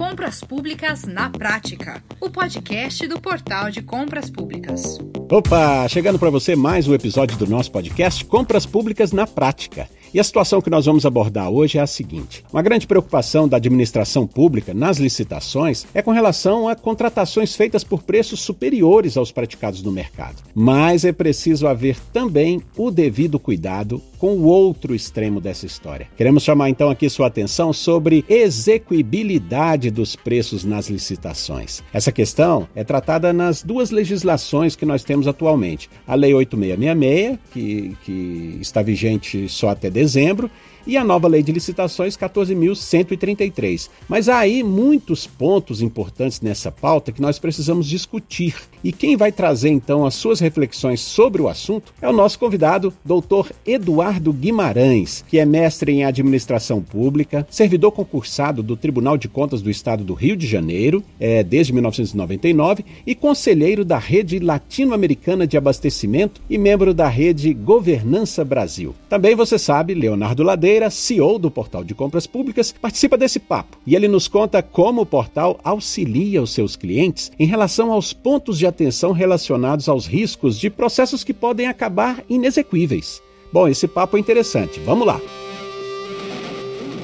Compras Públicas na Prática, o podcast do Portal de Compras Públicas. Opa, chegando para você mais um episódio do nosso podcast Compras Públicas na Prática. E a situação que nós vamos abordar hoje é a seguinte: uma grande preocupação da administração pública nas licitações é com relação a contratações feitas por preços superiores aos praticados no mercado. Mas é preciso haver também o devido cuidado com o outro extremo dessa história. Queremos chamar então aqui sua atenção sobre execuibilidade dos preços nas licitações. Essa questão é tratada nas duas legislações que nós temos atualmente: a Lei 8666, que, que está vigente só até dezembro, e a nova lei de licitações 14.133. Mas há aí muitos pontos importantes nessa pauta que nós precisamos discutir. E quem vai trazer então as suas reflexões sobre o assunto é o nosso convidado, Dr. Eduardo Guimarães, que é mestre em administração pública, servidor concursado do Tribunal de Contas do Estado do Rio de Janeiro é, desde 1999 e conselheiro da Rede Latino-Americana de Abastecimento e membro da Rede Governança Brasil. Também você sabe, Leonardo Ladeira CEO do Portal de Compras Públicas, participa desse papo e ele nos conta como o portal auxilia os seus clientes em relação aos pontos de atenção relacionados aos riscos de processos que podem acabar inexequíveis. Bom, esse papo é interessante. Vamos lá.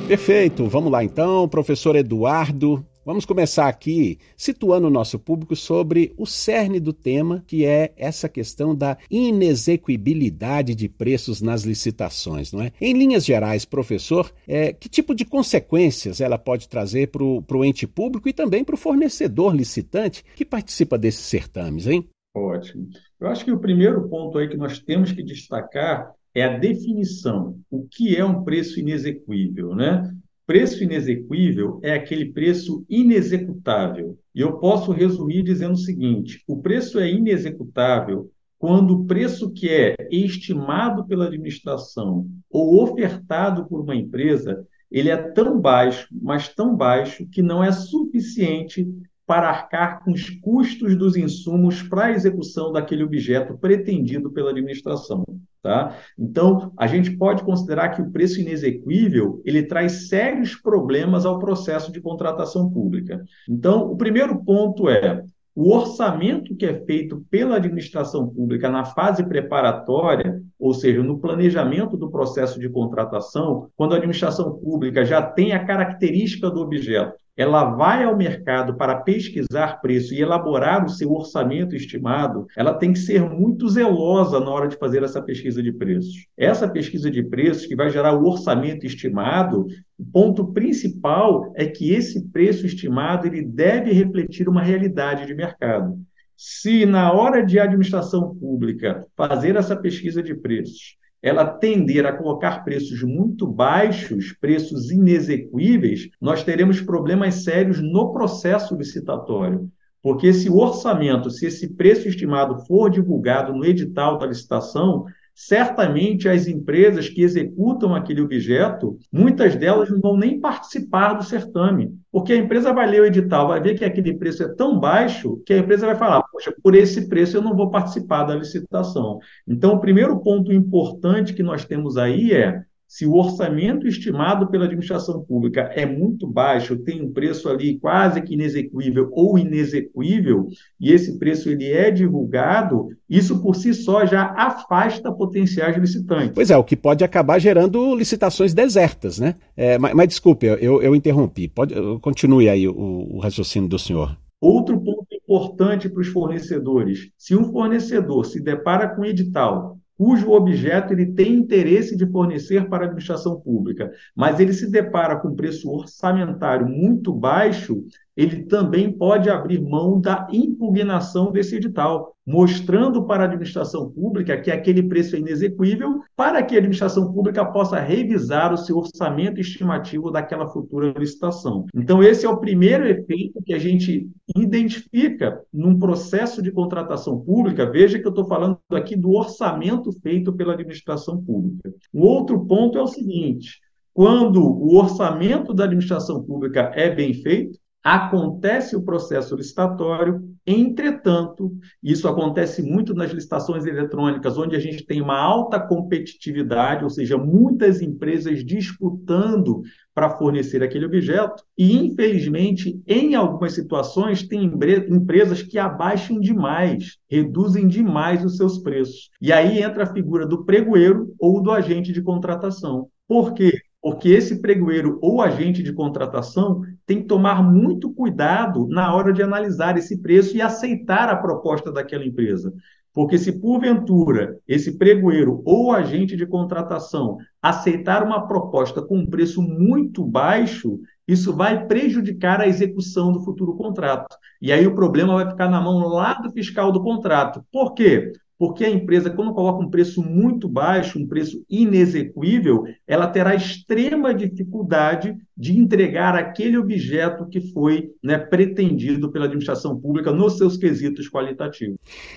Perfeito, vamos lá então, professor Eduardo. Vamos começar aqui situando o nosso público sobre o cerne do tema, que é essa questão da inexequibilidade de preços nas licitações, não é? Em linhas gerais, professor, é, que tipo de consequências ela pode trazer para o ente público e também para o fornecedor licitante que participa desses certames, hein? Ótimo. Eu acho que o primeiro ponto aí que nós temos que destacar é a definição. O que é um preço inexequível, né? Preço inexequível é aquele preço inexecutável. E eu posso resumir dizendo o seguinte: o preço é inexecutável quando o preço que é estimado pela administração ou ofertado por uma empresa, ele é tão baixo, mas tão baixo que não é suficiente para arcar com os custos dos insumos para a execução daquele objeto pretendido pela administração. Tá? Então, a gente pode considerar que o preço inexequível ele traz sérios problemas ao processo de contratação pública. Então, o primeiro ponto é o orçamento que é feito pela administração pública na fase preparatória, ou seja, no planejamento do processo de contratação, quando a administração pública já tem a característica do objeto, ela vai ao mercado para pesquisar preço e elaborar o seu orçamento estimado, ela tem que ser muito zelosa na hora de fazer essa pesquisa de preços. Essa pesquisa de preços que vai gerar o orçamento estimado, o ponto principal é que esse preço estimado ele deve refletir uma realidade de mercado. Se na hora de administração pública fazer essa pesquisa de preços, ela tender a colocar preços muito baixos, preços inexequíveis, nós teremos problemas sérios no processo licitatório. Porque se o orçamento, se esse preço estimado for divulgado no edital da licitação, certamente as empresas que executam aquele objeto, muitas delas não vão nem participar do certame, porque a empresa vai ler o edital, vai ver que aquele preço é tão baixo que a empresa vai falar: poxa, por esse preço eu não vou participar da licitação. Então, o primeiro ponto importante que nós temos aí é se o orçamento estimado pela administração pública é muito baixo, tem um preço ali quase que inexequível ou inexequível, e esse preço ele é divulgado, isso por si só já afasta potenciais licitantes. Pois é, o que pode acabar gerando licitações desertas, né? É, mas, mas, desculpe, eu, eu interrompi. Pode, continue aí o, o raciocínio do senhor. Outro ponto importante para os fornecedores: se um fornecedor se depara com um edital cujo objeto ele tem interesse de fornecer para a administração pública, mas ele se depara com preço orçamentário muito baixo, ele também pode abrir mão da impugnação desse edital, mostrando para a administração pública que aquele preço é inexequível, para que a administração pública possa revisar o seu orçamento estimativo daquela futura licitação. Então, esse é o primeiro efeito que a gente identifica num processo de contratação pública. Veja que eu estou falando aqui do orçamento feito pela administração pública. O outro ponto é o seguinte: quando o orçamento da administração pública é bem feito, acontece o processo licitatório, entretanto, isso acontece muito nas licitações eletrônicas, onde a gente tem uma alta competitividade, ou seja, muitas empresas disputando para fornecer aquele objeto, e infelizmente, em algumas situações, tem empresas que abaixam demais, reduzem demais os seus preços. E aí entra a figura do pregoeiro ou do agente de contratação. Por quê? Porque esse pregoeiro ou agente de contratação tem que tomar muito cuidado na hora de analisar esse preço e aceitar a proposta daquela empresa. Porque se porventura esse pregoeiro ou agente de contratação aceitar uma proposta com um preço muito baixo, isso vai prejudicar a execução do futuro contrato. E aí o problema vai ficar na mão lá do fiscal do contrato. Por quê? Porque a empresa, quando coloca um preço muito baixo, um preço inexequível, ela terá extrema dificuldade de entregar aquele objeto que foi né, pretendido pela administração pública nos seus quesitos qualitativos.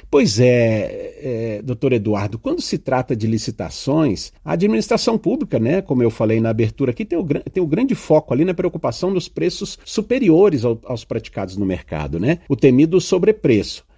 Pois é, é, doutor Eduardo, quando se trata de licitações, a administração pública, né, como eu falei na abertura aqui, tem o, tem o grande foco ali na preocupação dos preços superiores ao, aos praticados no mercado, né? O temido sobrepreço.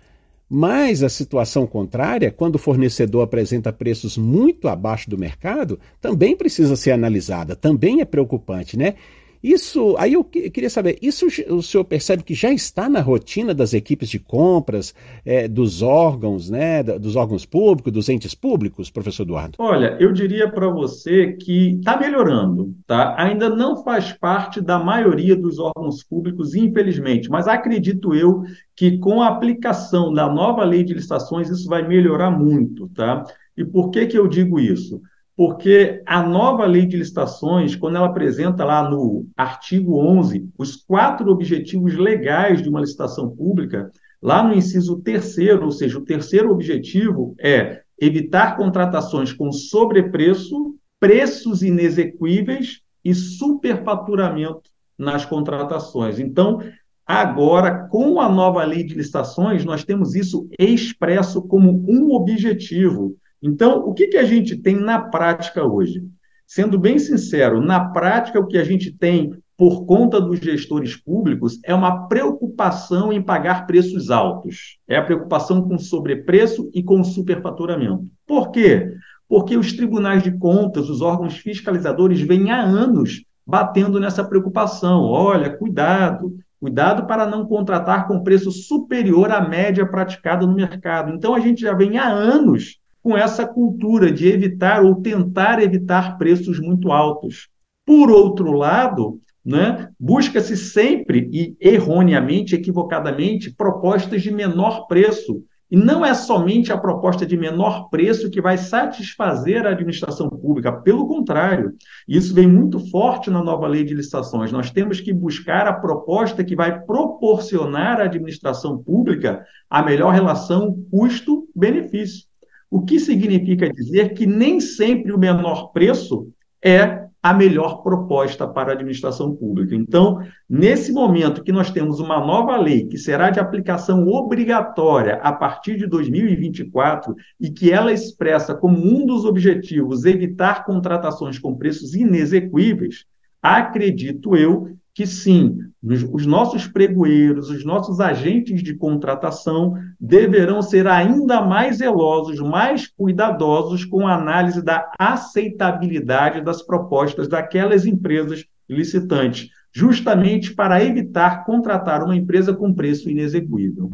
Mas a situação contrária, quando o fornecedor apresenta preços muito abaixo do mercado, também precisa ser analisada, também é preocupante, né? Isso, aí eu queria saber, isso o senhor percebe que já está na rotina das equipes de compras, é, dos órgãos, né, dos órgãos públicos, dos entes públicos, professor Eduardo? Olha, eu diria para você que está melhorando, tá? Ainda não faz parte da maioria dos órgãos públicos, infelizmente, mas acredito eu que com a aplicação da nova lei de licitações isso vai melhorar muito, tá? E por que que eu digo isso? Porque a nova lei de licitações, quando ela apresenta lá no artigo 11 os quatro objetivos legais de uma licitação pública, lá no inciso terceiro, ou seja, o terceiro objetivo é evitar contratações com sobrepreço, preços inexequíveis e superfaturamento nas contratações. Então, agora, com a nova lei de licitações, nós temos isso expresso como um objetivo então, o que, que a gente tem na prática hoje? Sendo bem sincero, na prática, o que a gente tem por conta dos gestores públicos é uma preocupação em pagar preços altos. É a preocupação com sobrepreço e com superfaturamento. Por quê? Porque os tribunais de contas, os órgãos fiscalizadores, vêm há anos batendo nessa preocupação. Olha, cuidado, cuidado para não contratar com preço superior à média praticada no mercado. Então, a gente já vem há anos com essa cultura de evitar ou tentar evitar preços muito altos. Por outro lado, né, busca-se sempre e erroneamente, equivocadamente, propostas de menor preço. E não é somente a proposta de menor preço que vai satisfazer a administração pública, pelo contrário, isso vem muito forte na nova lei de licitações. Nós temos que buscar a proposta que vai proporcionar à administração pública a melhor relação custo-benefício. O que significa dizer que nem sempre o menor preço é a melhor proposta para a administração pública. Então, nesse momento que nós temos uma nova lei que será de aplicação obrigatória a partir de 2024 e que ela expressa como um dos objetivos evitar contratações com preços inexequíveis, acredito eu que sim, os nossos pregoeiros, os nossos agentes de contratação deverão ser ainda mais zelosos, mais cuidadosos com a análise da aceitabilidade das propostas daquelas empresas licitantes, justamente para evitar contratar uma empresa com preço inexeguível.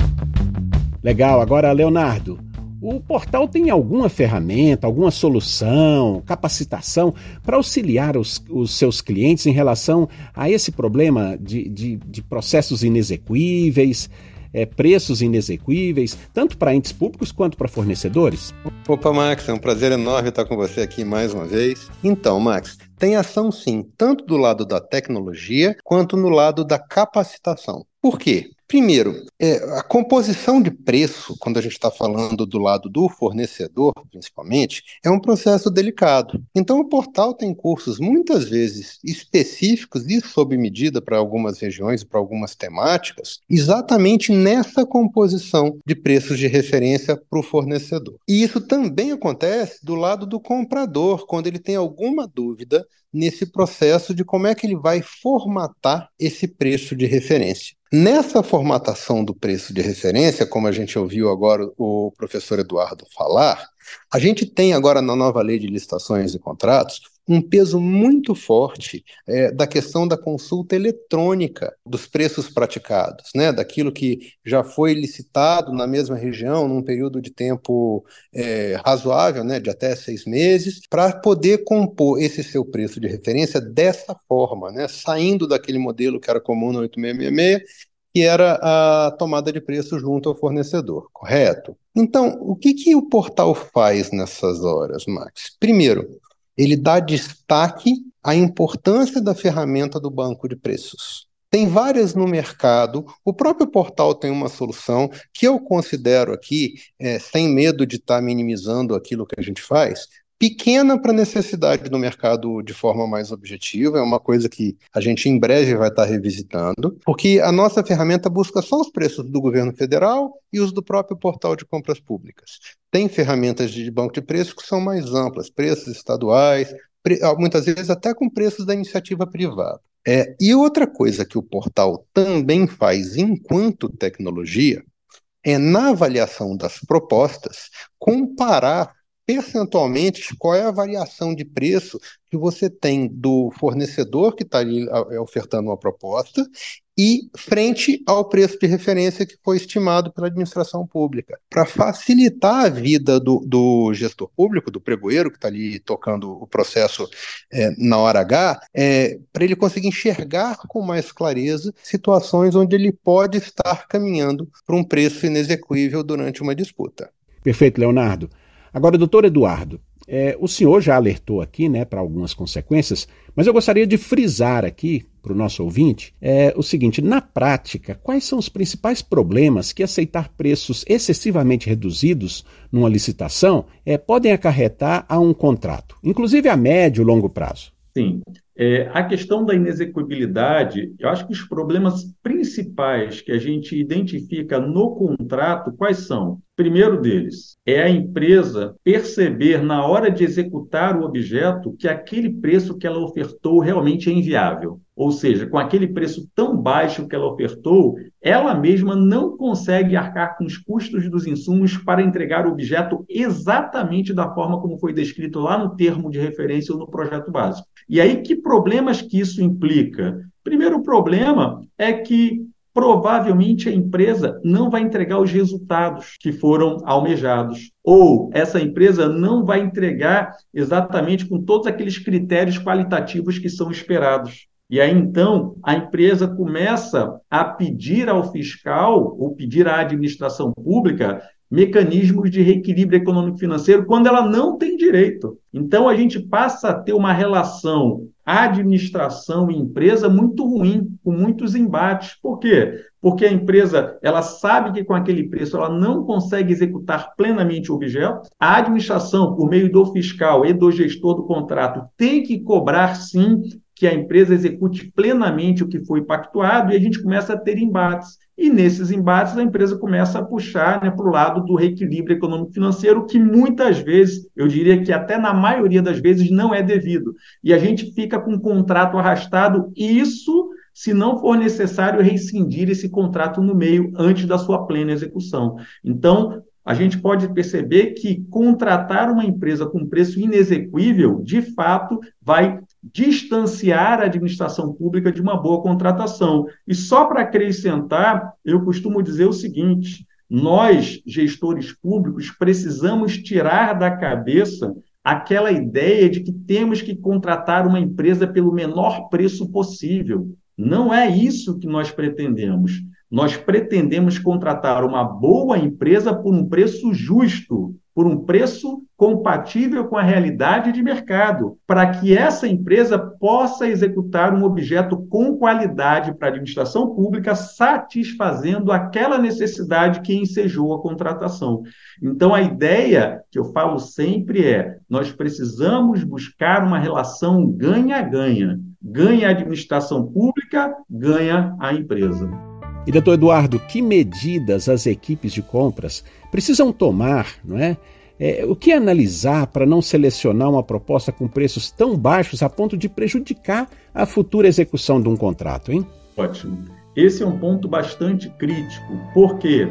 Legal. Agora, Leonardo, o portal tem alguma ferramenta, alguma solução, capacitação para auxiliar os, os, seus clientes em relação a esse problema de, de, de processos inexequíveis, é, preços inexequíveis, tanto para entes públicos quanto para fornecedores? Opa, Max, é um prazer enorme estar com você aqui mais uma vez. Então, Max, tem ação sim, tanto do lado da tecnologia quanto no lado da capacitação. Por quê? Primeiro, é, a composição de preço, quando a gente está falando do lado do fornecedor, principalmente, é um processo delicado. Então, o portal tem cursos muitas vezes específicos e sob medida para algumas regiões para algumas temáticas, exatamente nessa composição de preços de referência para o fornecedor. E isso também acontece do lado do comprador, quando ele tem alguma dúvida nesse processo de como é que ele vai formatar esse preço de referência. Nessa formatação do preço de referência, como a gente ouviu agora o professor Eduardo falar, a gente tem agora na nova lei de licitações e contratos um peso muito forte é, da questão da consulta eletrônica dos preços praticados, né, daquilo que já foi licitado na mesma região num período de tempo é, razoável, né, de até seis meses, para poder compor esse seu preço de referência dessa forma, né, saindo daquele modelo que era comum no 8666 que era a tomada de preço junto ao fornecedor, correto? Então, o que, que o portal faz nessas horas, Max? Primeiro, ele dá destaque à importância da ferramenta do banco de preços. Tem várias no mercado, o próprio portal tem uma solução que eu considero aqui, é, sem medo de estar tá minimizando aquilo que a gente faz, pequena para a necessidade do mercado de forma mais objetiva, é uma coisa que a gente em breve vai estar revisitando, porque a nossa ferramenta busca só os preços do governo federal e os do próprio portal de compras públicas. Tem ferramentas de banco de preços que são mais amplas, preços estaduais, pre ah, muitas vezes até com preços da iniciativa privada. É, e outra coisa que o portal também faz enquanto tecnologia é, na avaliação das propostas, comparar percentualmente qual é a variação de preço que você tem do fornecedor que está ali é, ofertando uma proposta e frente ao preço de referência que foi estimado pela administração pública, para facilitar a vida do, do, gestor público, do pregoeiro que está ali tocando o processo é, na hora H, é, para ele conseguir enxergar com mais clareza situações onde ele pode estar caminhando para um preço inexequível durante uma disputa. Perfeito, Leonardo. Agora, doutor Eduardo, é, o senhor já alertou aqui né, para algumas consequências, mas eu gostaria de frisar aqui para o nosso ouvinte é, o seguinte: na prática, quais são os principais problemas que aceitar preços excessivamente reduzidos numa licitação é, podem acarretar a um contrato, inclusive a médio e longo prazo? Sim. É, a questão da inexecuibilidade, eu acho que os problemas principais que a gente identifica no contrato, quais são? Primeiro deles é a empresa perceber na hora de executar o objeto que aquele preço que ela ofertou realmente é inviável. Ou seja, com aquele preço tão baixo que ela ofertou, ela mesma não consegue arcar com os custos dos insumos para entregar o objeto exatamente da forma como foi descrito lá no termo de referência ou no projeto básico. E aí, que problemas que isso implica? Primeiro problema é que provavelmente a empresa não vai entregar os resultados que foram almejados. Ou essa empresa não vai entregar exatamente com todos aqueles critérios qualitativos que são esperados. E aí, então, a empresa começa a pedir ao fiscal ou pedir à administração pública mecanismos de reequilíbrio econômico-financeiro quando ela não tem direito. Então, a gente passa a ter uma relação administração e empresa muito ruim, com muitos embates. Por quê? Porque a empresa ela sabe que com aquele preço ela não consegue executar plenamente o objeto. A administração, por meio do fiscal e do gestor do contrato, tem que cobrar sim que a empresa execute plenamente o que foi pactuado e a gente começa a ter embates. E nesses embates, a empresa começa a puxar né, para o lado do reequilíbrio econômico-financeiro, que muitas vezes, eu diria que até na maioria das vezes, não é devido. E a gente fica com um contrato arrastado, isso se não for necessário rescindir esse contrato no meio antes da sua plena execução. Então, a gente pode perceber que contratar uma empresa com preço inexequível, de fato, vai distanciar a administração pública de uma boa contratação. E só para acrescentar, eu costumo dizer o seguinte: nós, gestores públicos, precisamos tirar da cabeça aquela ideia de que temos que contratar uma empresa pelo menor preço possível. Não é isso que nós pretendemos. Nós pretendemos contratar uma boa empresa por um preço justo, por um preço compatível com a realidade de mercado, para que essa empresa possa executar um objeto com qualidade para a administração pública, satisfazendo aquela necessidade que ensejou a contratação. Então, a ideia que eu falo sempre é: nós precisamos buscar uma relação ganha-ganha. Ganha a administração pública, ganha a empresa. E, doutor Eduardo, que medidas as equipes de compras precisam tomar, não é? é o que analisar para não selecionar uma proposta com preços tão baixos a ponto de prejudicar a futura execução de um contrato, hein? Ótimo. Esse é um ponto bastante crítico, porque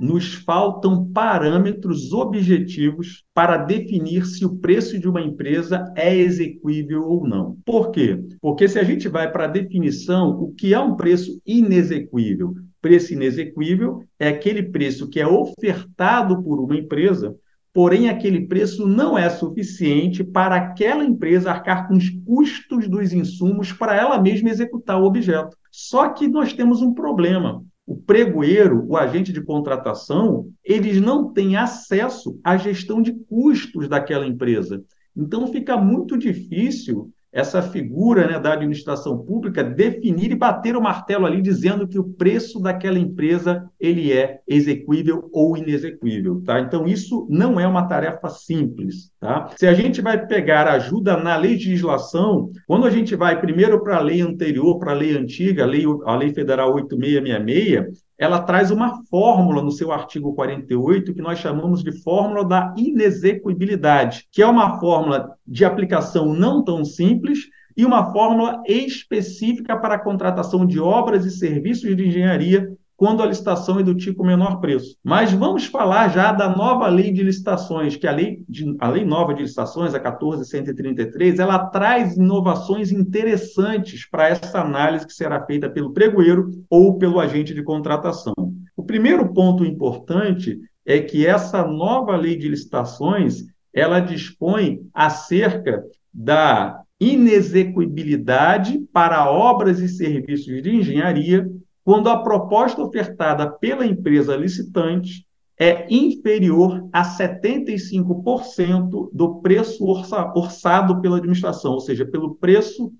nos faltam parâmetros objetivos para definir se o preço de uma empresa é execuível ou não. Por quê? Porque se a gente vai para a definição, o que é um preço inexequível? Preço inexequível é aquele preço que é ofertado por uma empresa, porém aquele preço não é suficiente para aquela empresa arcar com os custos dos insumos para ela mesma executar o objeto. Só que nós temos um problema o pregoeiro, o agente de contratação, eles não têm acesso à gestão de custos daquela empresa. Então fica muito difícil essa figura né, da administração pública definir e bater o martelo ali dizendo que o preço daquela empresa ele é execuível ou inexecuível, tá? Então isso não é uma tarefa simples, tá? Se a gente vai pegar ajuda na legislação, quando a gente vai primeiro para a lei anterior, para a lei antiga, a lei, a lei federal 8666, ela traz uma fórmula no seu artigo 48 que nós chamamos de fórmula da inexecuibilidade, que é uma fórmula de aplicação não tão simples e uma fórmula específica para a contratação de obras e serviços de engenharia quando a licitação é do tipo menor preço. Mas vamos falar já da nova lei de licitações, que a lei, de, a lei nova de licitações, a 14133, ela traz inovações interessantes para essa análise que será feita pelo pregoeiro ou pelo agente de contratação. O primeiro ponto importante é que essa nova lei de licitações, ela dispõe acerca da inexecuibilidade para obras e serviços de engenharia quando a proposta ofertada pela empresa licitante é inferior a 75% do preço orça, orçado pela administração, ou seja, pelo preço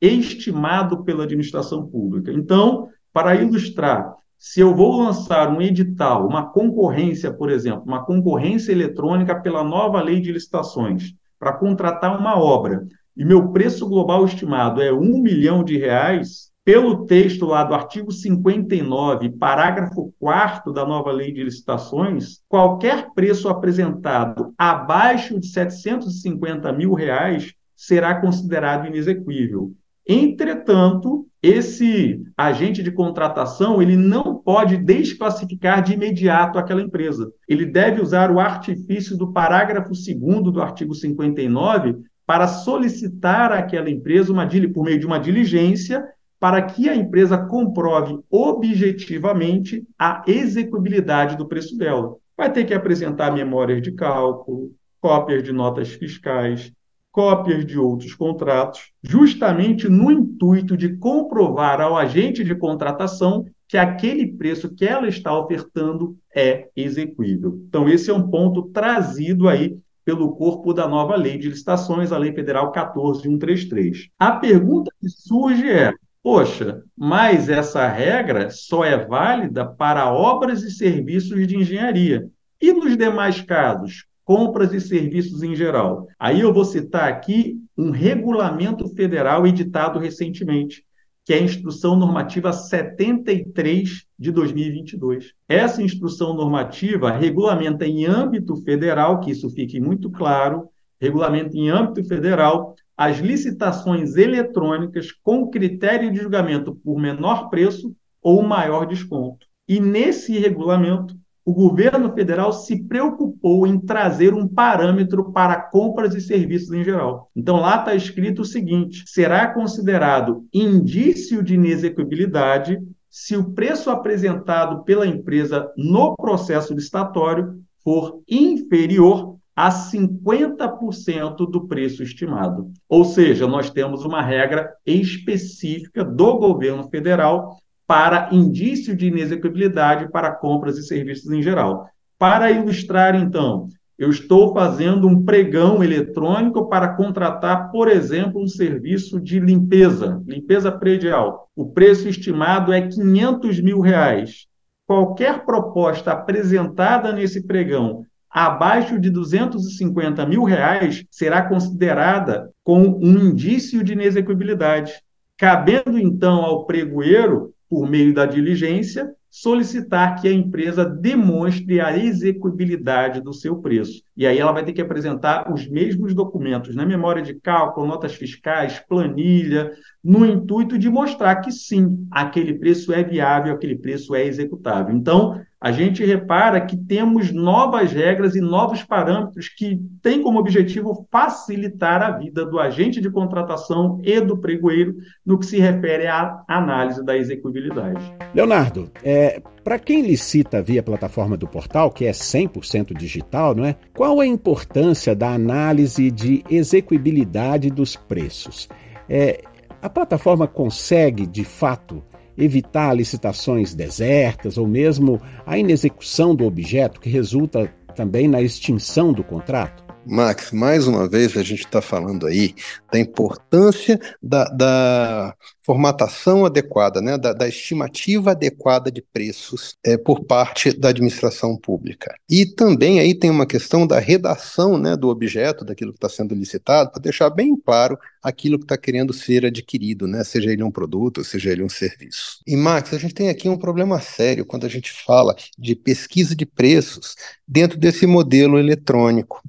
estimado pela administração pública. Então, para ilustrar, se eu vou lançar um edital, uma concorrência, por exemplo, uma concorrência eletrônica pela nova lei de licitações, para contratar uma obra, e meu preço global estimado é um milhão de reais, pelo texto lá do artigo 59, parágrafo 4 da nova lei de licitações, qualquer preço apresentado abaixo de 750 mil reais será considerado inexequível. Entretanto, esse agente de contratação ele não pode desclassificar de imediato aquela empresa. Ele deve usar o artifício do parágrafo 2 do artigo 59 para solicitar àquela empresa, uma, por meio de uma diligência, para que a empresa comprove objetivamente a execuibilidade do preço dela. Vai ter que apresentar memórias de cálculo, cópias de notas fiscais, cópias de outros contratos, justamente no intuito de comprovar ao agente de contratação que aquele preço que ela está ofertando é execuível. Então, esse é um ponto trazido aí pelo corpo da nova lei de licitações, a Lei Federal 14133. A pergunta que surge é: Poxa, mas essa regra só é válida para obras e serviços de engenharia. E nos demais casos, compras e serviços em geral? Aí eu vou citar aqui um regulamento federal editado recentemente, que é a Instrução Normativa 73 de 2022. Essa instrução normativa regulamenta em âmbito federal, que isso fique muito claro, regulamenta em âmbito federal as licitações eletrônicas com critério de julgamento por menor preço ou maior desconto. E nesse regulamento, o governo federal se preocupou em trazer um parâmetro para compras e serviços em geral. Então, lá está escrito o seguinte: será considerado indício de inexecuibilidade se o preço apresentado pela empresa no processo licitatório for inferior a 50% do preço estimado. Ou seja, nós temos uma regra específica do governo federal para indício de inexecuibilidade para compras e serviços em geral. Para ilustrar, então, eu estou fazendo um pregão eletrônico para contratar, por exemplo, um serviço de limpeza, limpeza predial. O preço estimado é 500 mil reais. Qualquer proposta apresentada nesse pregão abaixo de 250 mil reais será considerada com um indício de inexequibilidade, cabendo então ao pregoeiro, por meio da diligência, solicitar que a empresa demonstre a execuibilidade do seu preço. E aí ela vai ter que apresentar os mesmos documentos, na né? memória de cálculo, notas fiscais, planilha, no intuito de mostrar que sim, aquele preço é viável, aquele preço é executável. Então, a gente repara que temos novas regras e novos parâmetros que têm como objetivo facilitar a vida do agente de contratação e do pregoeiro no que se refere à análise da execuibilidade. Leonardo, é, para quem licita via plataforma do portal, que é 100% digital, não é? qual a importância da análise de execuibilidade dos preços? É, a plataforma consegue, de fato, evitar licitações desertas ou mesmo a inexecução do objeto, que resulta também na extinção do contrato? Max, mais uma vez a gente está falando aí da importância da, da formatação adequada, né, da, da, estimativa adequada de preços é, por parte da administração pública. E também aí tem uma questão da redação né, do objeto, daquilo que está sendo licitado, para deixar bem claro aquilo que está querendo ser adquirido, né, seja ele um produto, seja ele um serviço. E, Max, a gente tem aqui um problema sério quando a gente fala de pesquisa de preços dentro desse modelo eletrônico.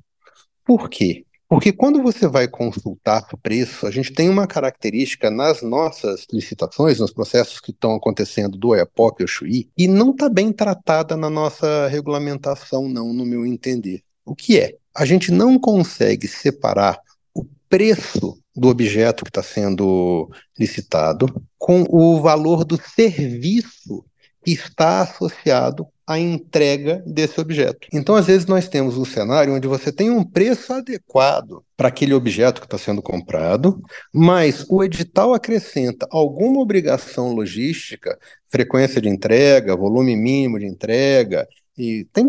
Por quê? Porque quando você vai consultar preço, a gente tem uma característica nas nossas licitações, nos processos que estão acontecendo do EPOC e o Chuí, e não está bem tratada na nossa regulamentação, não, no meu entender. O que é? A gente não consegue separar o preço do objeto que está sendo licitado com o valor do serviço que está associado a entrega desse objeto. Então, às vezes, nós temos um cenário onde você tem um preço adequado para aquele objeto que está sendo comprado, mas o edital acrescenta alguma obrigação logística, frequência de entrega, volume mínimo de entrega, e tem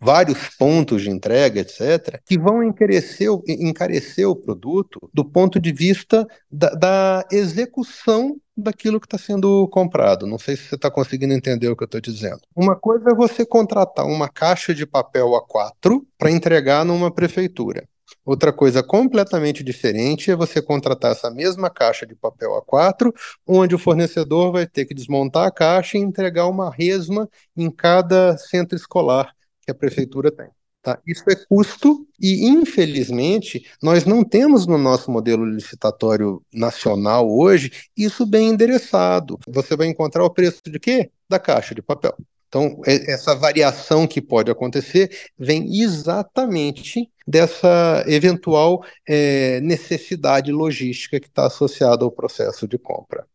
vários pontos de entrega, etc., que vão encarecer, encarecer o produto do ponto de vista da, da execução daquilo que está sendo comprado. Não sei se você está conseguindo entender o que eu estou dizendo. Uma coisa é você contratar uma caixa de papel A4 para entregar numa prefeitura. Outra coisa completamente diferente é você contratar essa mesma caixa de papel A4, onde o fornecedor vai ter que desmontar a caixa e entregar uma resma em cada centro escolar que a prefeitura tem. Tá? Isso é custo e, infelizmente, nós não temos no nosso modelo licitatório nacional hoje isso bem endereçado. Você vai encontrar o preço de quê? Da caixa de papel. Então, essa variação que pode acontecer vem exatamente dessa eventual é, necessidade logística que está associada ao processo de compra.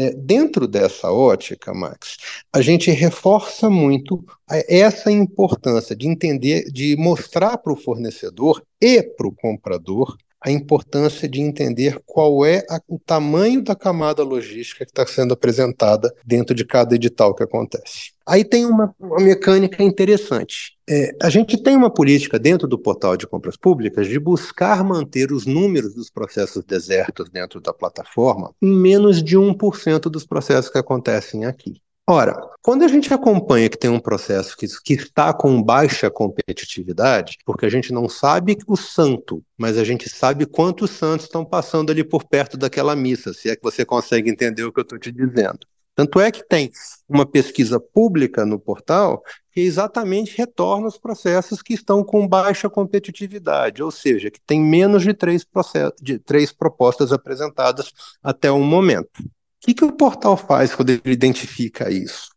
É, dentro dessa ótica, Max, a gente reforça muito essa importância de entender, de mostrar para o fornecedor e para o comprador a importância de entender qual é a, o tamanho da camada logística que está sendo apresentada dentro de cada edital que acontece. Aí tem uma, uma mecânica interessante. É, a gente tem uma política dentro do portal de compras públicas de buscar manter os números dos processos desertos dentro da plataforma em menos de 1% dos processos que acontecem aqui. Ora, quando a gente acompanha que tem um processo que, que, está com baixa competitividade, porque a gente não sabe o santo, mas a gente sabe quantos santos estão passando ali por perto daquela missa, se é que você consegue entender o que eu estou te dizendo. Tanto é que tem uma pesquisa pública no portal que exatamente retorna os processos que estão com baixa competitividade, ou seja, que tem menos de três, de três propostas apresentadas até o momento. O que, que o portal faz quando ele identifica isso?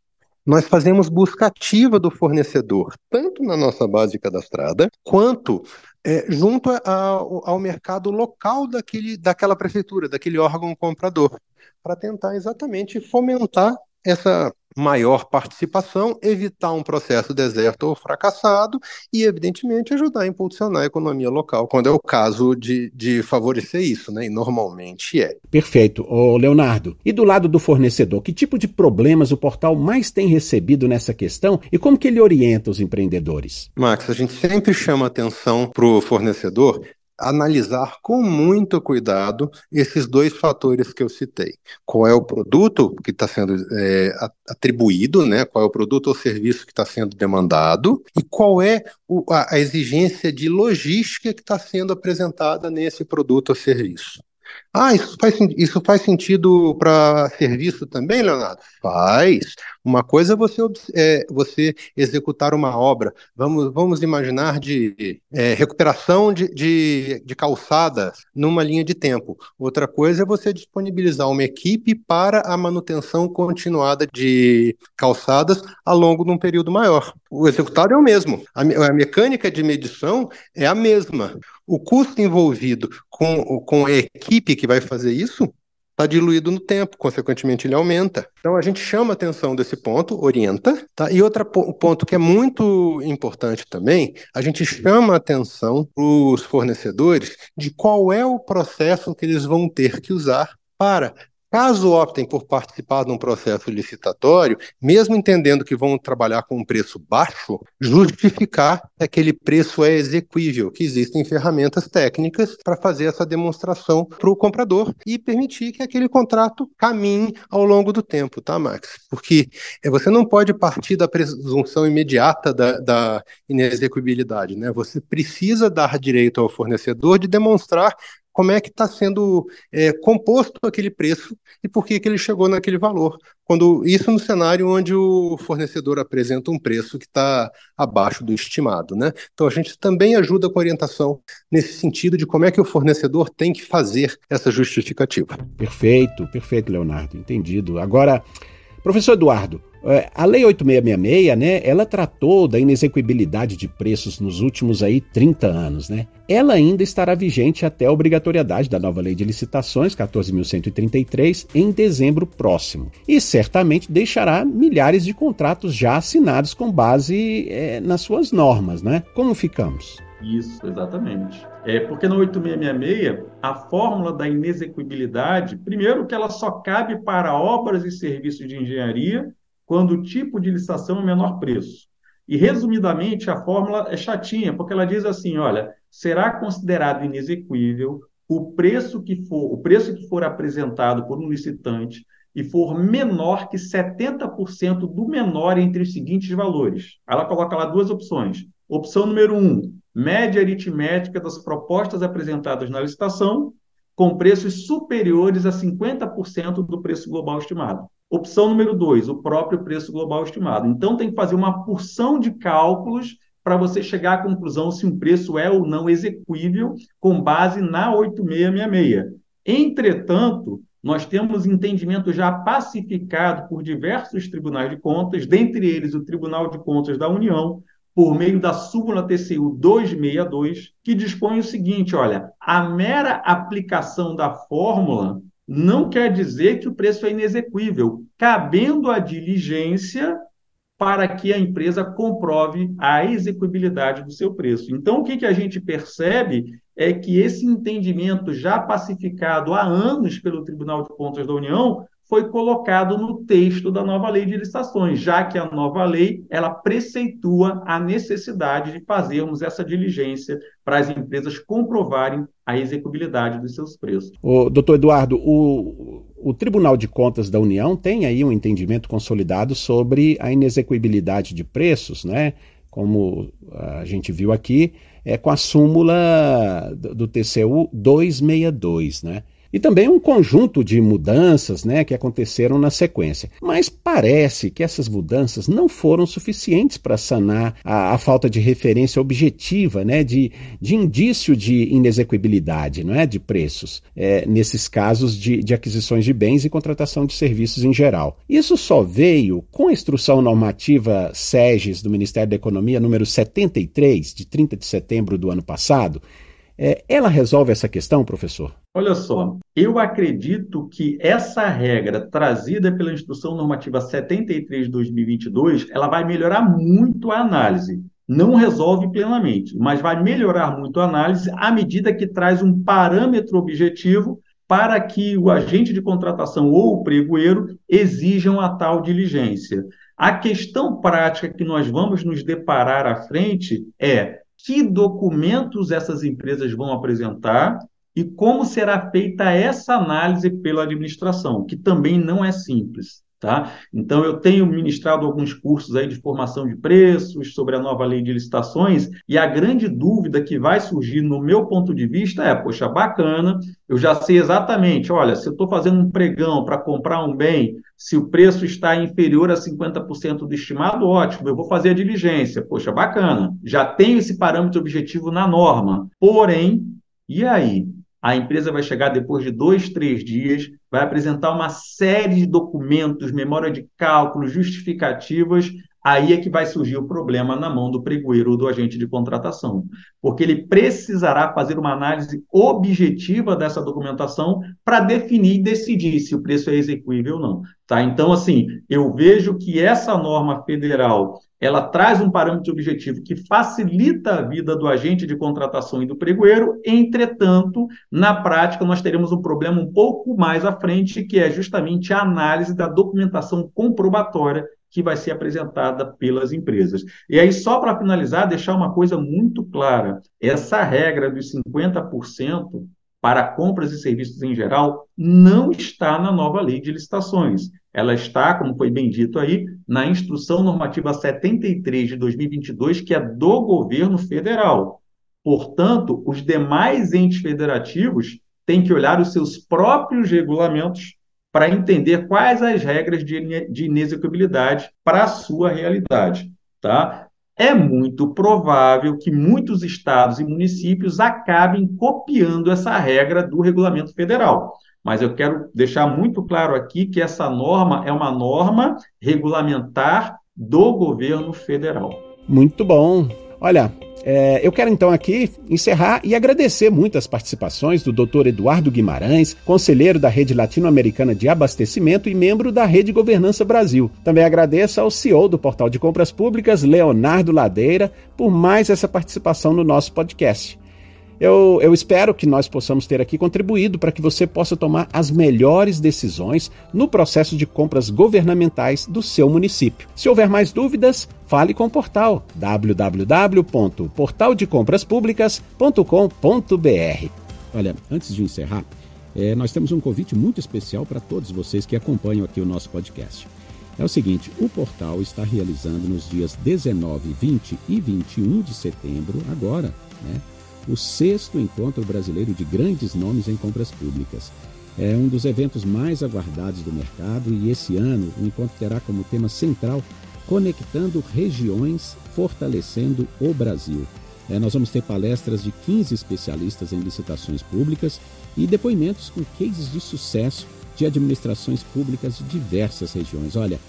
Nós fazemos busca ativa do fornecedor, tanto na nossa base cadastrada, quanto é, junto a, ao mercado local daquele, daquela prefeitura, daquele órgão comprador, para tentar exatamente fomentar essa maior participação, evitar um processo deserto ou fracassado e, evidentemente, ajudar a impulsionar a economia local, quando é o caso de, de favorecer isso, né? E normalmente é. Perfeito. Ô, Leonardo, e do lado do fornecedor, que tipo de problemas o portal mais tem recebido nessa questão e como que ele orienta os empreendedores? Max, a gente sempre chama atenção para o fornecedor analisar com muito cuidado esses dois fatores que eu citei. Qual é o produto que está sendo é, atribuído, né? qual é o produto ou serviço que está sendo demandado, e qual é o, a, a exigência de logística que está sendo apresentada nesse produto ou serviço. Ah, isso faz, isso faz sentido para serviço também, Leonardo? Faz. Uma coisa é você, é, você executar uma obra, vamos, vamos imaginar de é, recuperação de, de, de calçadas numa linha de tempo. Outra coisa é você disponibilizar uma equipe para a manutenção continuada de calçadas ao longo de um período maior. O executado é o mesmo, a, a mecânica de medição é a mesma. O custo envolvido com, com a equipe que vai fazer isso está diluído no tempo, consequentemente ele aumenta. Então a gente chama atenção desse ponto, orienta, tá? E outro ponto que é muito importante também, a gente chama atenção para os fornecedores de qual é o processo que eles vão ter que usar para Caso optem por participar de um processo licitatório, mesmo entendendo que vão trabalhar com um preço baixo, justificar que aquele preço é exequível, que existem ferramentas técnicas para fazer essa demonstração para o comprador e permitir que aquele contrato caminhe ao longo do tempo, tá, Max? Porque é, você não pode partir da presunção imediata da, da inexequibilidade, né? Você precisa dar direito ao fornecedor de demonstrar como é que está sendo é, composto aquele preço e por que, que ele chegou naquele valor. Quando isso no cenário onde o fornecedor apresenta um preço que está abaixo do estimado, né? Então a gente também ajuda com orientação nesse sentido de como é que o fornecedor tem que fazer essa justificativa. Perfeito, perfeito, Leonardo, entendido. Agora, professor Eduardo, a Lei 8666, né, ela tratou da inexequibilidade de preços nos últimos aí 30 anos, né? Ela ainda estará vigente até a obrigatoriedade da nova Lei de Licitações, 14.133, em dezembro próximo. E certamente deixará milhares de contratos já assinados com base é, nas suas normas, né? Como ficamos? Isso, exatamente. É porque no 8666, a fórmula da inexequibilidade, primeiro que ela só cabe para obras e serviços de engenharia quando o tipo de licitação é menor preço. E, resumidamente, a fórmula é chatinha, porque ela diz assim: olha, será considerado inexequível o preço que for, o preço que for apresentado por um licitante e for menor que 70% do menor entre os seguintes valores. Ela coloca lá duas opções. Opção número um, média aritmética das propostas apresentadas na licitação, com preços superiores a 50% do preço global estimado. Opção número dois, o próprio preço global estimado. Então, tem que fazer uma porção de cálculos para você chegar à conclusão se um preço é ou não execuível com base na 8666. Entretanto, nós temos entendimento já pacificado por diversos tribunais de contas, dentre eles o Tribunal de Contas da União, por meio da súmula TCU 262, que dispõe o seguinte: olha, a mera aplicação da fórmula não quer dizer que o preço é inexequível, cabendo a diligência para que a empresa comprove a execuibilidade do seu preço. Então, o que, que a gente percebe é que esse entendimento já pacificado há anos pelo Tribunal de Contas da União foi colocado no texto da nova lei de licitações, já que a nova lei ela preceitua a necessidade de fazermos essa diligência para as empresas comprovarem a execuibilidade dos seus preços. O doutor Eduardo, o, o Tribunal de Contas da União tem aí um entendimento consolidado sobre a inexecuibilidade de preços, né? Como a gente viu aqui, é com a súmula do TCU 262, né? E também um conjunto de mudanças né, que aconteceram na sequência. Mas parece que essas mudanças não foram suficientes para sanar a, a, falta de referência objetiva, né, de, de indício de inexequibilidade não é, de preços, é, nesses casos de, de aquisições de bens e contratação de serviços em geral. Isso só veio com a instrução normativa SEGES do Ministério da Economia número 73, de 30 de setembro do ano passado. É, ela resolve essa questão, professor? Olha só, eu acredito que essa regra trazida pela Instrução Normativa 73 de 2022, ela vai melhorar muito a análise. Não resolve plenamente, mas vai melhorar muito a análise à medida que traz um parâmetro objetivo para que o agente de contratação ou o pregoeiro exijam a tal diligência. A questão prática que nós vamos nos deparar à frente é que documentos essas empresas vão apresentar e como será feita essa análise pela administração, que também não é simples. Tá? Então, eu tenho ministrado alguns cursos aí de formação de preços sobre a nova lei de licitações, e a grande dúvida que vai surgir, no meu ponto de vista, é: poxa, bacana, eu já sei exatamente, olha, se eu estou fazendo um pregão para comprar um bem, se o preço está inferior a 50% do estimado, ótimo, eu vou fazer a diligência, poxa, bacana, já tenho esse parâmetro objetivo na norma. Porém, e aí? A empresa vai chegar depois de dois, três dias, vai apresentar uma série de documentos, memória de cálculo, justificativas. Aí é que vai surgir o problema na mão do pregoeiro ou do agente de contratação, porque ele precisará fazer uma análise objetiva dessa documentação para definir e decidir se o preço é execuível ou não. Tá? Então, assim, eu vejo que essa norma federal ela traz um parâmetro objetivo que facilita a vida do agente de contratação e do pregoeiro, entretanto, na prática, nós teremos um problema um pouco mais à frente, que é justamente a análise da documentação comprobatória que vai ser apresentada pelas empresas. E aí, só para finalizar, deixar uma coisa muito clara: essa regra dos 50% para compras e serviços em geral não está na nova lei de licitações. Ela está, como foi bem dito aí, na Instrução Normativa 73 de 2022, que é do governo federal. Portanto, os demais entes federativos têm que olhar os seus próprios regulamentos para entender quais as regras de, de para a sua realidade. Tá? É muito provável que muitos estados e municípios acabem copiando essa regra do regulamento federal. Mas eu quero deixar muito claro aqui que essa norma é uma norma regulamentar do governo federal. Muito bom. Olha, é, eu quero então aqui encerrar e agradecer muito as participações do Dr. Eduardo Guimarães, conselheiro da Rede Latino-Americana de Abastecimento e membro da Rede Governança Brasil. Também agradeço ao CEO do Portal de Compras Públicas, Leonardo Ladeira, por mais essa participação no nosso podcast. Eu, eu espero que nós possamos ter aqui contribuído para que você possa tomar as melhores decisões no processo de compras governamentais do seu município. Se houver mais dúvidas, fale com o portal www.portaldecompraspublicas.com.br. Olha, antes de encerrar, é, nós temos um convite muito especial para todos vocês que acompanham aqui o nosso podcast. É o seguinte, o portal está realizando nos dias 19, 20 e 21 de setembro, agora, né, o sexto encontro brasileiro de grandes nomes em compras públicas. É um dos eventos mais aguardados do mercado e esse ano o encontro terá como tema central Conectando Regiões, Fortalecendo o Brasil. É, nós vamos ter palestras de 15 especialistas em licitações públicas e depoimentos com cases de sucesso de administrações públicas de diversas regiões. Olha,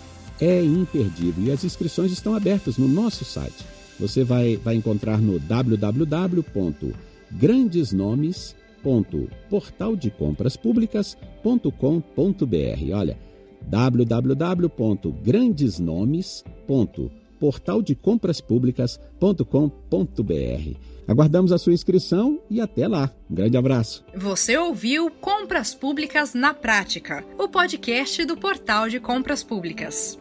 é imperdível e as inscrições estão abertas no nosso site você vai, vai encontrar no www.grandesnomes.portaldecompraspublicas.com.br. Olha, www.grandesnomes.portaldecompraspublicas.com.br. Aguardamos a sua inscrição e até lá. Um grande abraço. Você ouviu Compras Públicas na Prática, o podcast do Portal de Compras Públicas.